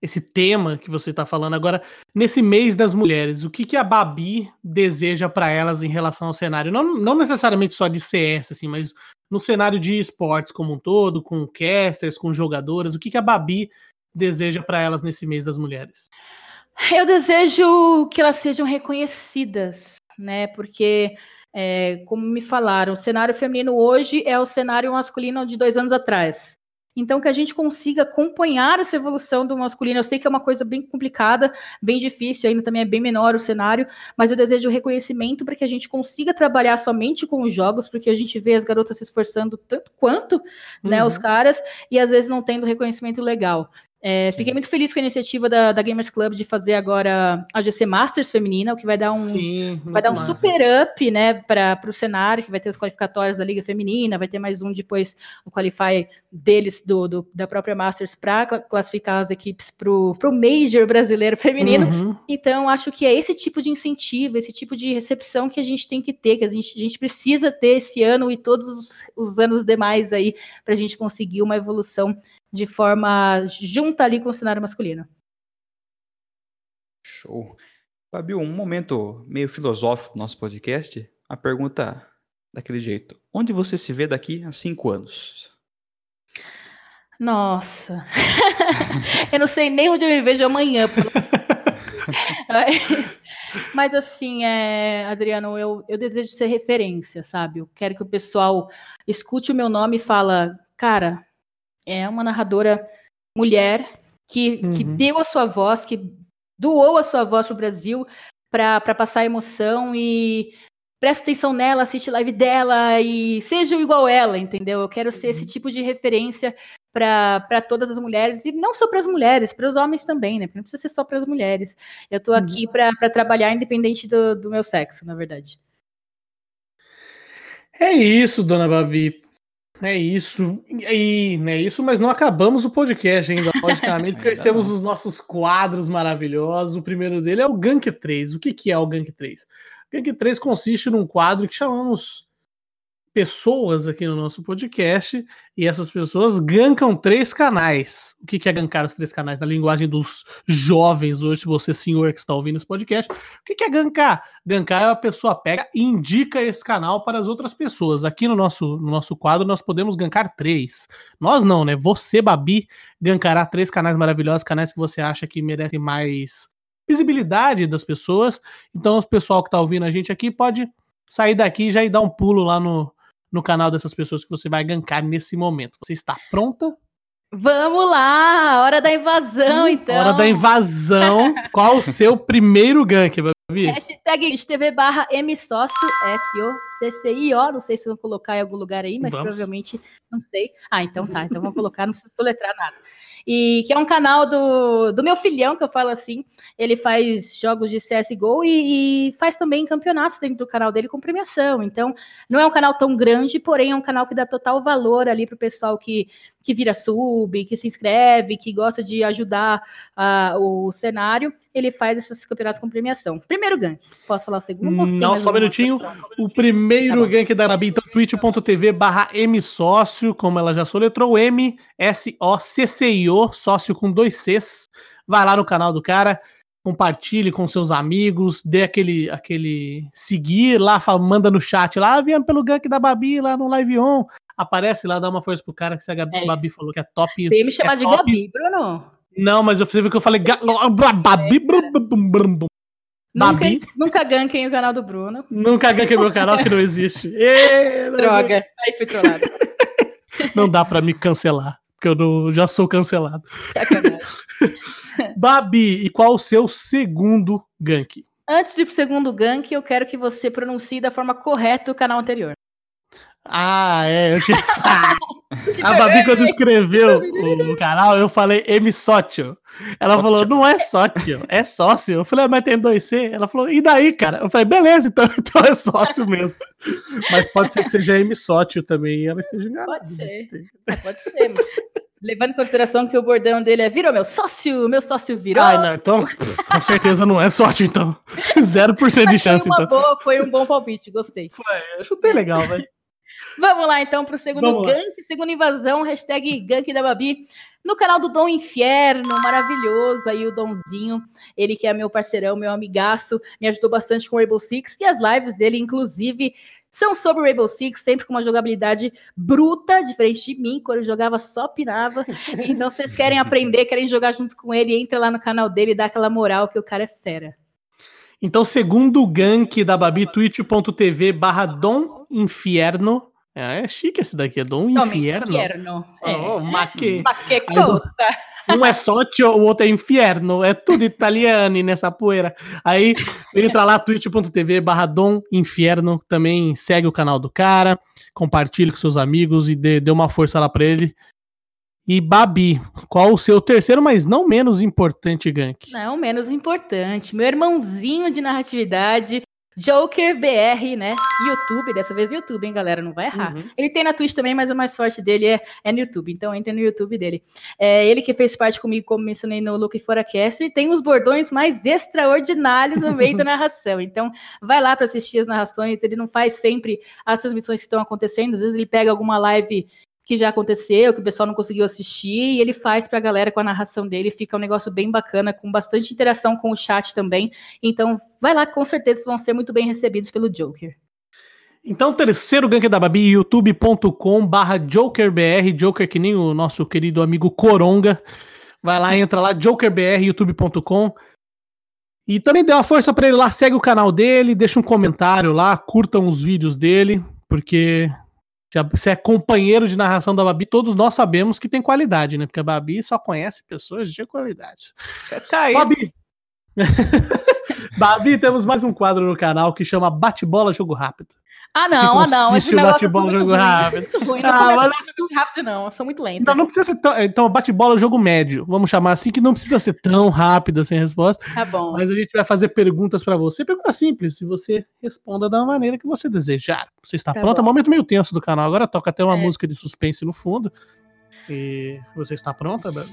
esse tema que você está falando agora, nesse mês das mulheres, o que, que a Babi deseja para elas em relação ao cenário? Não, não necessariamente só de CS, assim, mas no cenário de esportes como um todo, com casters, com jogadoras, o que, que a Babi deseja para elas nesse mês das mulheres? Eu desejo que elas sejam reconhecidas, né? Porque, é, como me falaram, o cenário feminino hoje é o cenário masculino de dois anos atrás. Então, que a gente consiga acompanhar essa evolução do masculino. Eu sei que é uma coisa bem complicada, bem difícil, ainda também é bem menor o cenário, mas eu desejo reconhecimento para que a gente consiga trabalhar somente com os jogos, porque a gente vê as garotas se esforçando tanto quanto uhum. né, os uhum. caras, e às vezes não tendo reconhecimento legal. É, fiquei muito feliz com a iniciativa da, da, Gamers Club de fazer agora a GC Masters feminina, o que vai dar um, Sim, vai dar um super up né, para o cenário, que vai ter os qualificatórios da Liga Feminina, vai ter mais um depois o Qualify deles, do, do da própria Masters, para classificar as equipes para o Major brasileiro feminino. Uhum. Então, acho que é esse tipo de incentivo, esse tipo de recepção que a gente tem que ter, que a gente, a gente precisa ter esse ano e todos os, os anos demais aí, para a gente conseguir uma evolução de forma junta ali com o cenário masculino. Show. Fabio, um momento meio filosófico do nosso podcast. A pergunta daquele jeito: onde você se vê daqui a cinco anos? Nossa, eu não sei nem onde eu me vejo amanhã. mas, mas, assim, é, Adriano, eu, eu desejo ser referência, sabe? Eu quero que o pessoal escute o meu nome e fala, cara, é uma narradora mulher que, uhum. que deu a sua voz, que doou a sua voz para o Brasil para passar emoção e presta atenção nela, assiste live dela e seja igual ela, entendeu? Eu quero ser esse uhum. tipo de referência para todas as mulheres e não só para as mulheres, para os homens também, né? Porque não precisa ser só para as mulheres. Eu estou aqui uhum. para trabalhar independente do, do meu sexo, na verdade. É isso, dona Babi. É isso. E é isso, mas não acabamos o podcast ainda, logicamente, porque nós temos os nossos quadros maravilhosos. O primeiro dele é o Gank 3. O que, que é o Gank 3? O Gank 3 consiste num quadro que chamamos pessoas aqui no nosso podcast e essas pessoas gankam três canais. O que é gankar os três canais? Na linguagem dos jovens hoje, você senhor que está ouvindo esse podcast, o que é gankar? Gankar é a pessoa pega e indica esse canal para as outras pessoas. Aqui no nosso, no nosso quadro nós podemos gankar três. Nós não, né? Você, Babi, gankará três canais maravilhosos, canais que você acha que merecem mais visibilidade das pessoas. Então, o pessoal que está ouvindo a gente aqui pode sair daqui e já ir dar um pulo lá no, no canal dessas pessoas que você vai gankar nesse momento. Você está pronta? Vamos lá, hora da invasão, hum, então. Hora da invasão. Qual o seu primeiro gank, Babi? Hashtag TV barra MSócio, S-O-C-C-I-O. Não sei se vão colocar em algum lugar aí, mas vamos. provavelmente não sei. Ah, então tá. Então vamos colocar, não precisa soletrar nada e que é um canal do, do meu filhão, que eu falo assim. Ele faz jogos de CSGO e, e faz também campeonatos dentro do canal dele com premiação. Então, não é um canal tão grande, porém é um canal que dá total valor ali pro pessoal que, que vira sub, que se inscreve, que gosta de ajudar uh, o cenário. Ele faz esses campeonatos com premiação. Primeiro gank. Posso falar o segundo? Não, só um minutinho. O primeiro tá gank da Arabi, então, twitch.tv barra msócio, como ela já soletrou, M-S-O-C-C-I-O sócio com dois Cs. Vai lá no canal do cara, compartilhe com seus amigos, dê aquele, aquele seguir lá, manda no chat lá, ah, viemos pelo gank da Babi lá no Live On. Aparece lá, dá uma força pro cara que se a Gabi, é Babi falou que é top. Tem me chamar é de top. Gabi, Bruno. Não, mas eu falei que eu falei. Nunca, nunca ganquem o canal do Bruno. Nunca ganquem meu canal que não existe. Droga, aí fui trollado. Não dá pra me cancelar porque eu não, já sou cancelado. Babi, e qual o seu segundo gank? Antes de ir pro segundo gank, eu quero que você pronuncie da forma correta o canal anterior. Ah, é. Eu tinha... a Babi, quando escreveu o canal, eu falei M sócio. Ela sócio. falou, não é sócio, é sócio. Eu falei, ah, mas tem dois C. Ela falou, e daí, cara? Eu falei, beleza, então, então é sócio mesmo. mas pode ser que seja M sócio também e ela esteja enganada. Pode ser. É, pode ser. Levando em consideração que o bordão dele é virou meu sócio, meu sócio virou. Ai, não, então com certeza não é sócio, então. 0% de chance, foi então. Boa, foi um bom palpite, gostei. Foi, eu chutei legal, velho. Vamos lá, então, para o segundo gank, segunda invasão, hashtag gank da Babi, no canal do Dom Inferno, maravilhoso aí o Domzinho, ele que é meu parceirão, meu amigaço, me ajudou bastante com o Rainbow Six, e as lives dele, inclusive, são sobre o Rainbow Six, sempre com uma jogabilidade bruta, diferente de mim, quando eu jogava só pinava, então vocês querem aprender, querem jogar junto com ele, entra lá no canal dele e dá aquela moral, que o cara é fera. Então, segundo o gank da Babi, twitch.tv barra Dom Inferno, é, é chique esse daqui, é Dom Inferno. Inferno. É. Oh, ma que... ma que costa. Um é Socio, o outro é Inferno. É tudo italiano nessa poeira. Aí entra lá, twitch.tv barra Dom Inferno. Também segue o canal do cara, compartilhe com seus amigos e dê, dê uma força lá pra ele. E Babi, qual o seu terceiro, mas não menos importante gank? Não, menos importante. Meu irmãozinho de narratividade, Joker BR, né? YouTube, dessa vez no YouTube, hein, galera? Não vai errar. Uhum. Ele tem na Twitch também, mas o mais forte dele é, é no YouTube. Então entre no YouTube dele. É ele que fez parte comigo, como mencionei no Look Forecast, e tem os bordões mais extraordinários no meio da narração. Então vai lá para assistir as narrações. Ele não faz sempre as transmissões que estão acontecendo. Às vezes ele pega alguma live que já aconteceu, que o pessoal não conseguiu assistir, e ele faz para a galera com a narração dele, fica um negócio bem bacana, com bastante interação com o chat também. Então, vai lá, com certeza vão ser muito bem recebidos pelo Joker. Então, terceiro gank da Babi, youtube.com barra JokerBR, Joker que nem o nosso querido amigo Coronga. Vai lá, entra lá, JokerBR, youtube.com. E também dê uma força para ele lá, segue o canal dele, deixa um comentário lá, curtam os vídeos dele, porque se é companheiro de narração da Babi, todos nós sabemos que tem qualidade, né? Porque a Babi só conhece pessoas de qualidade. Tá Babi. Babi, temos mais um quadro no canal que chama Bate-Bola Jogo Rápido. Ah, não, ah, não. Esse bate-bola, jogo rápido. Ruim. Não ah, mas... muito rápido, não. Eu sou muito lento. Não, não precisa ser tão. Então, bate-bola, jogo médio. Vamos chamar assim, que não precisa ser tão rápido sem resposta. Tá bom. Mas a gente vai fazer perguntas para você. Pergunta simples. E você responda da maneira que você desejar. Você está tá pronta? Bom. Momento meio tenso do canal. Agora toca até uma é. música de suspense no fundo. E você está pronta, Babi?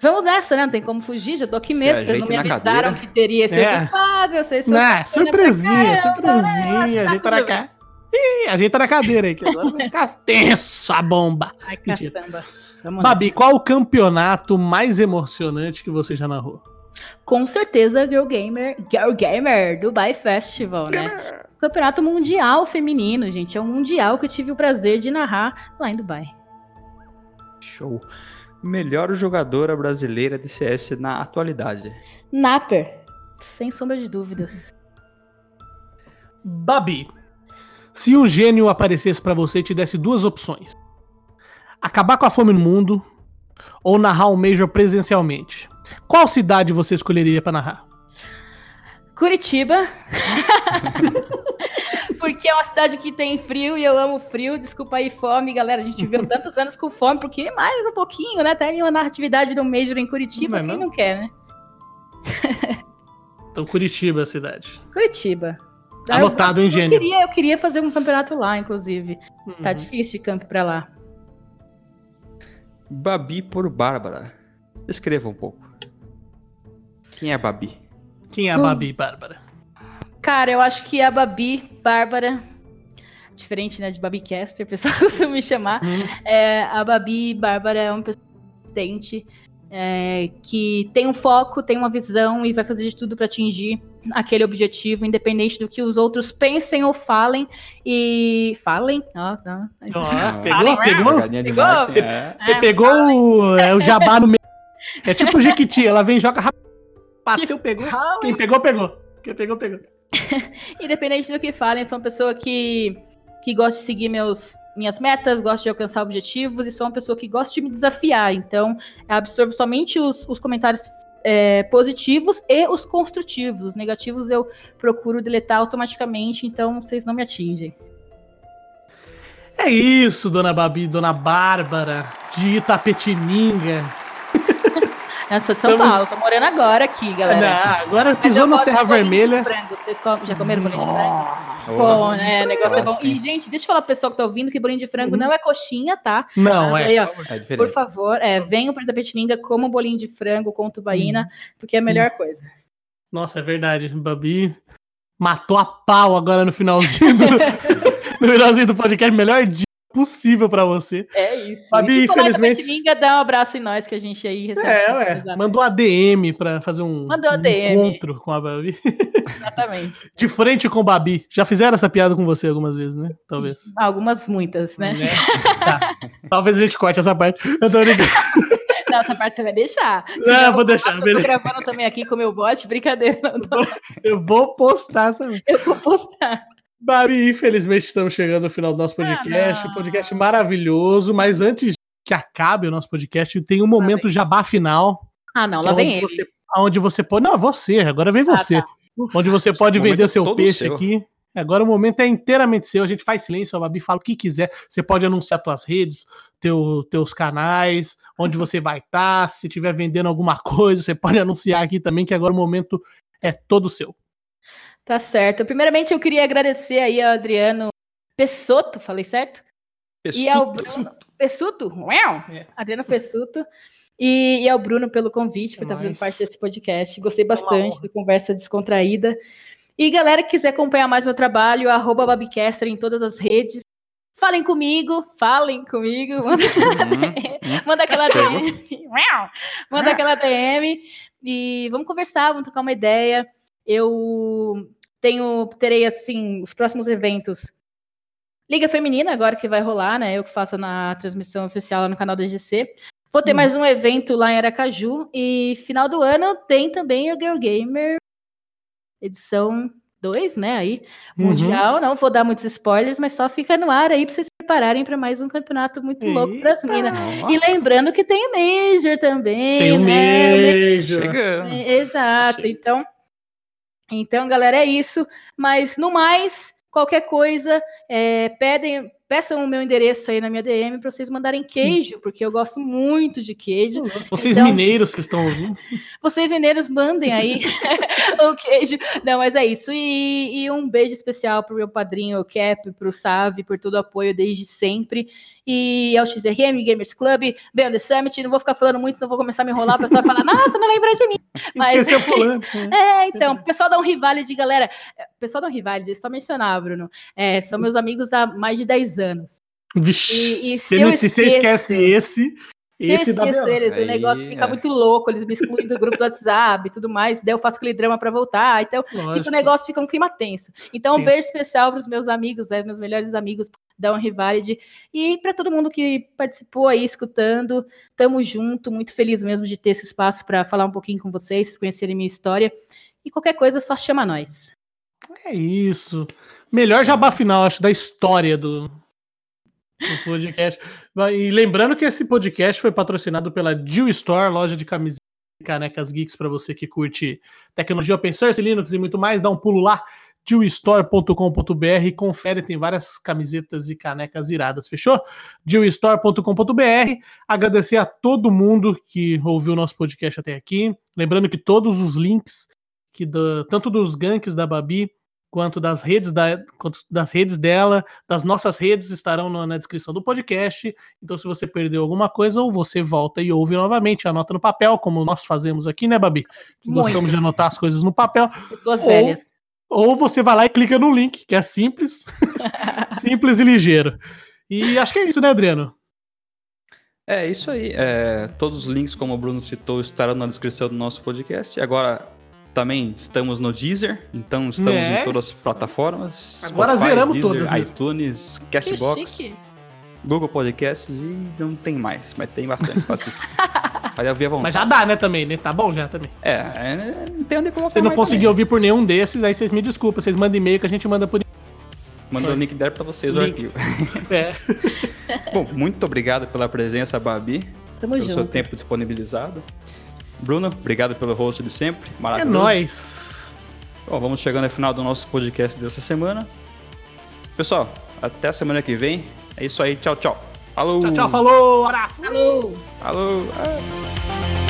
Vamos nessa, né? Não tem como fugir, já tô aqui mesmo. Vocês não me avisaram cadeira. que teria esse é. quadro, eu sei se Não, surpresinha, surpresinha, vem pra cá. Ih, ajeita na cadeira aí, que agora vai ficar tenso a bomba. Ai, caçamba. Babi, nessa. qual o campeonato mais emocionante que você já narrou? Com certeza, Girl Gamer, Girl Gamer, Dubai Festival, né? Campeonato Mundial Feminino, gente. É um mundial que eu tive o prazer de narrar lá em Dubai. Show. Melhor jogadora brasileira de CS na atualidade. Napper, sem sombra de dúvidas. Babi, se um gênio aparecesse pra você e te desse duas opções: acabar com a fome no mundo ou narrar um Major presencialmente, qual cidade você escolheria pra narrar? Curitiba. porque é uma cidade que tem frio e eu amo frio. Desculpa aí, fome, galera. A gente viveu tantos anos com fome, porque mais um pouquinho, né? Tem uma narratividade do Major em Curitiba. Não é Quem não? não quer, né? Então, Curitiba é a cidade. Curitiba. Anotado, eu, hein, eu gênio? queria, eu queria fazer um campeonato lá, inclusive. Tá Uhum. difícil de campo pra lá. Babi por Bárbara. Descreva um pouco. Quem é a Babi? Quem é a Hum. Babi, Bárbara? Cara, eu acho que a Babi, Bárbara, diferente né, de Babi Caster, o pessoal costuma me chamar. Hum. É, a Babi Bárbara é uma pessoa consistente, é, que tem um foco, tem uma visão e vai fazer de tudo para atingir aquele objetivo, independente do que os outros pensem ou falem. E. Falem? Ó, não. Ó, Ah, pegou? Pegou? Jogadinha de Pegou? marketing, Você- é. Você É, pegou o, é, o jabá no meio. É tipo o Jequiti, ela vem e joga rápido. Bateu, pegou. Quem pegou, pegou. Quem pegou, pegou. Independente do que falem, sou uma pessoa que, que gosta de seguir meus, minhas metas, gosta de alcançar objetivos e sou uma pessoa que gosta de me desafiar. Então, absorvo somente os, os comentários é, positivos e os construtivos. Os negativos eu procuro deletar automaticamente, então vocês não me atingem. É isso, dona Babi, dona Bárbara, de Itapetininga. Eu sou de São Estamos- Paulo, tô morando agora aqui, galera. Não, agora pisou na Terra Vermelha. de frango. Vocês já comeram bolinho de frango? Bom, né? O negócio é bom. E, gente, deixa eu falar pro pessoal que tá ouvindo que bolinho de frango Uhum. não é coxinha, tá? Não, Aí, é. ó, É Por favor, é, venham para Itapetininga, comam bolinho de frango com tubaína, porque é a melhor coisa. Nossa, é verdade. Babi matou a pau agora no finalzinho do, no finalzinho do podcast. Melhor dia possível pra você. É isso. Babi, e infelizmente- Itapetininga, dá um abraço em nós que a gente aí recebe. É. WhatsApp. Mandou a DM pra fazer um, Mandou um DM. encontro com a Babi. Exatamente. De frente com o Babi. Já fizeram essa piada com você algumas vezes, né? Talvez. Algumas, muitas, né? Né? Tá. Talvez a gente corte essa parte. Eu tô brincando. Não, essa parte você vai deixar. Se Não, não, vou deixar, eu tô gravando também aqui com o meu bot, brincadeira. Não, tô- Eu vou postar essa. eu vou postar. Babi, infelizmente estamos chegando no final do nosso podcast. Ah, não. podcast maravilhoso, mas antes que acabe o nosso podcast, tem um momento jabá final. Ah, não, lá é onde vem ele. Você, onde você pode. Não, você, agora vem Ah, você. tá. Onde você pode O vender o seu peixe seu. aqui. Agora o momento é inteiramente seu. A gente faz silêncio, a Babi fala o que quiser. Você pode anunciar tuas redes, teu, teus canais, onde você vai estar. Se estiver vendendo alguma coisa, você pode anunciar aqui também, que agora o momento é todo seu. Tá certo. Primeiramente, eu queria agradecer aí ao Adriano Pessotto, falei certo? E ao Bruno Pessuto, uau, É. Adriano Pessuto. E, e ao Bruno pelo convite, por estar fazendo Nice. parte desse podcast. Gostei bastante da conversa descontraída. E galera que quiser acompanhar mais meu trabalho, arroba Babicaster em todas as redes. Falem comigo, falem comigo. Manda, Uhum. manda aquela. DM. Manda aquela DM e vamos conversar, vamos trocar uma ideia. Eu tenho, terei assim, os próximos eventos Liga Feminina, agora que vai rolar, né? Eu que faço na transmissão oficial lá no canal da GC. Vou ter Hum. mais um evento lá em Aracaju. E final do ano tem também o Girl Gamer edição 2, né? Aí, Uhum. mundial. Não vou dar muitos spoilers, mas só fica no ar aí pra vocês se prepararem para mais um campeonato muito louco pras Eita. minas. E lembrando que tem o Major também, Tem um né? beijo. Chegando. Exato. Achei. Então, então, galera, é isso. Mas no mais, qualquer coisa, é, pedem, peçam o meu endereço aí na minha DM para vocês mandarem queijo, porque eu gosto muito de queijo. Vocês Então- mineiros que estão ouvindo. Vocês mineiros mandem aí o queijo. Não, mas é isso. E, e um beijo especial pro meu padrinho o Cap, pro Save, por todo o apoio desde sempre. E ao XRM, Gamers Club, Beyond the Summit. Não vou ficar falando muito, senão vou começar a me enrolar. O pessoal vai falar, nossa, não lembra de mim. Mas- Esqueceu fulano. É, então, o pessoal dá um rivale de galera. pessoal da Rivalidade, só mencionar, Bruno, é, são meus amigos há mais de 10 anos. Vixe, e, e se, se, se você esquece esse, se esse esquecer eles, o negócio fica é. muito louco, eles me excluem do grupo do WhatsApp e tudo mais, daí eu faço aquele drama para voltar, então tipo, o negócio fica um clima tenso. Então, um beijo especial para os meus amigos, né, meus melhores amigos da Unrivalid e para todo mundo que participou aí, escutando, tamo junto, muito feliz mesmo de ter esse espaço para falar um pouquinho com vocês, vocês conhecerem minha história, e qualquer coisa só chama nós. É isso. Melhor jabá final, acho, da história do, o podcast. E lembrando que esse podcast foi patrocinado pela Jill Store, loja de camisetas e canecas geeks para você que curte tecnologia open source, Linux e muito mais. Dá um pulo lá, jillstore.com.br e confere, tem várias camisetas e canecas iradas, fechou? jillstore.com.br. Agradecer a todo mundo que ouviu o nosso podcast até aqui. Lembrando que todos os links que do, tanto dos ganks da Babi quanto das redes, da, quanto das redes dela, das nossas redes estarão na, na, descrição do podcast. Então, se você perdeu alguma coisa, ou você volta e ouve novamente, anota no papel, como nós fazemos aqui, né, Babi? Muito. Gostamos de anotar as coisas no papel. Duas velhas. Ou você vai lá e clica no link, que é simples, simples e ligeiro. E acho que é isso, né, Adriano? É isso aí. É, todos os links, como o Bruno citou, estarão na descrição do nosso podcast. Agora, também estamos no Deezer, então estamos yes. em todas as plataformas. Agora Spotify, zeramos Deezer, todas. iTunes, Cashbox, Google Podcasts e não tem mais, mas tem bastante pra assistir. mas já dá, né, também, né? Tá bom já também. É, é não tem onde colocar Você não conseguiu ouvir por nenhum desses, aí vocês me desculpem, vocês mandam e-mail que a gente manda por Manda o link dela pra vocês, link. o arquivo. É. Bom, muito obrigado pela presença, Babi. Tamo pelo junto. seu tempo disponibilizado. Bruno, obrigado pelo host de sempre. É Maravilhoso. É nóis. Bom, vamos chegando ao final do nosso podcast dessa semana. Pessoal, até a semana que vem. É isso aí. Tchau, tchau. Falou. Tchau, tchau. Falou. Abraço. Falou. Falou. Ah.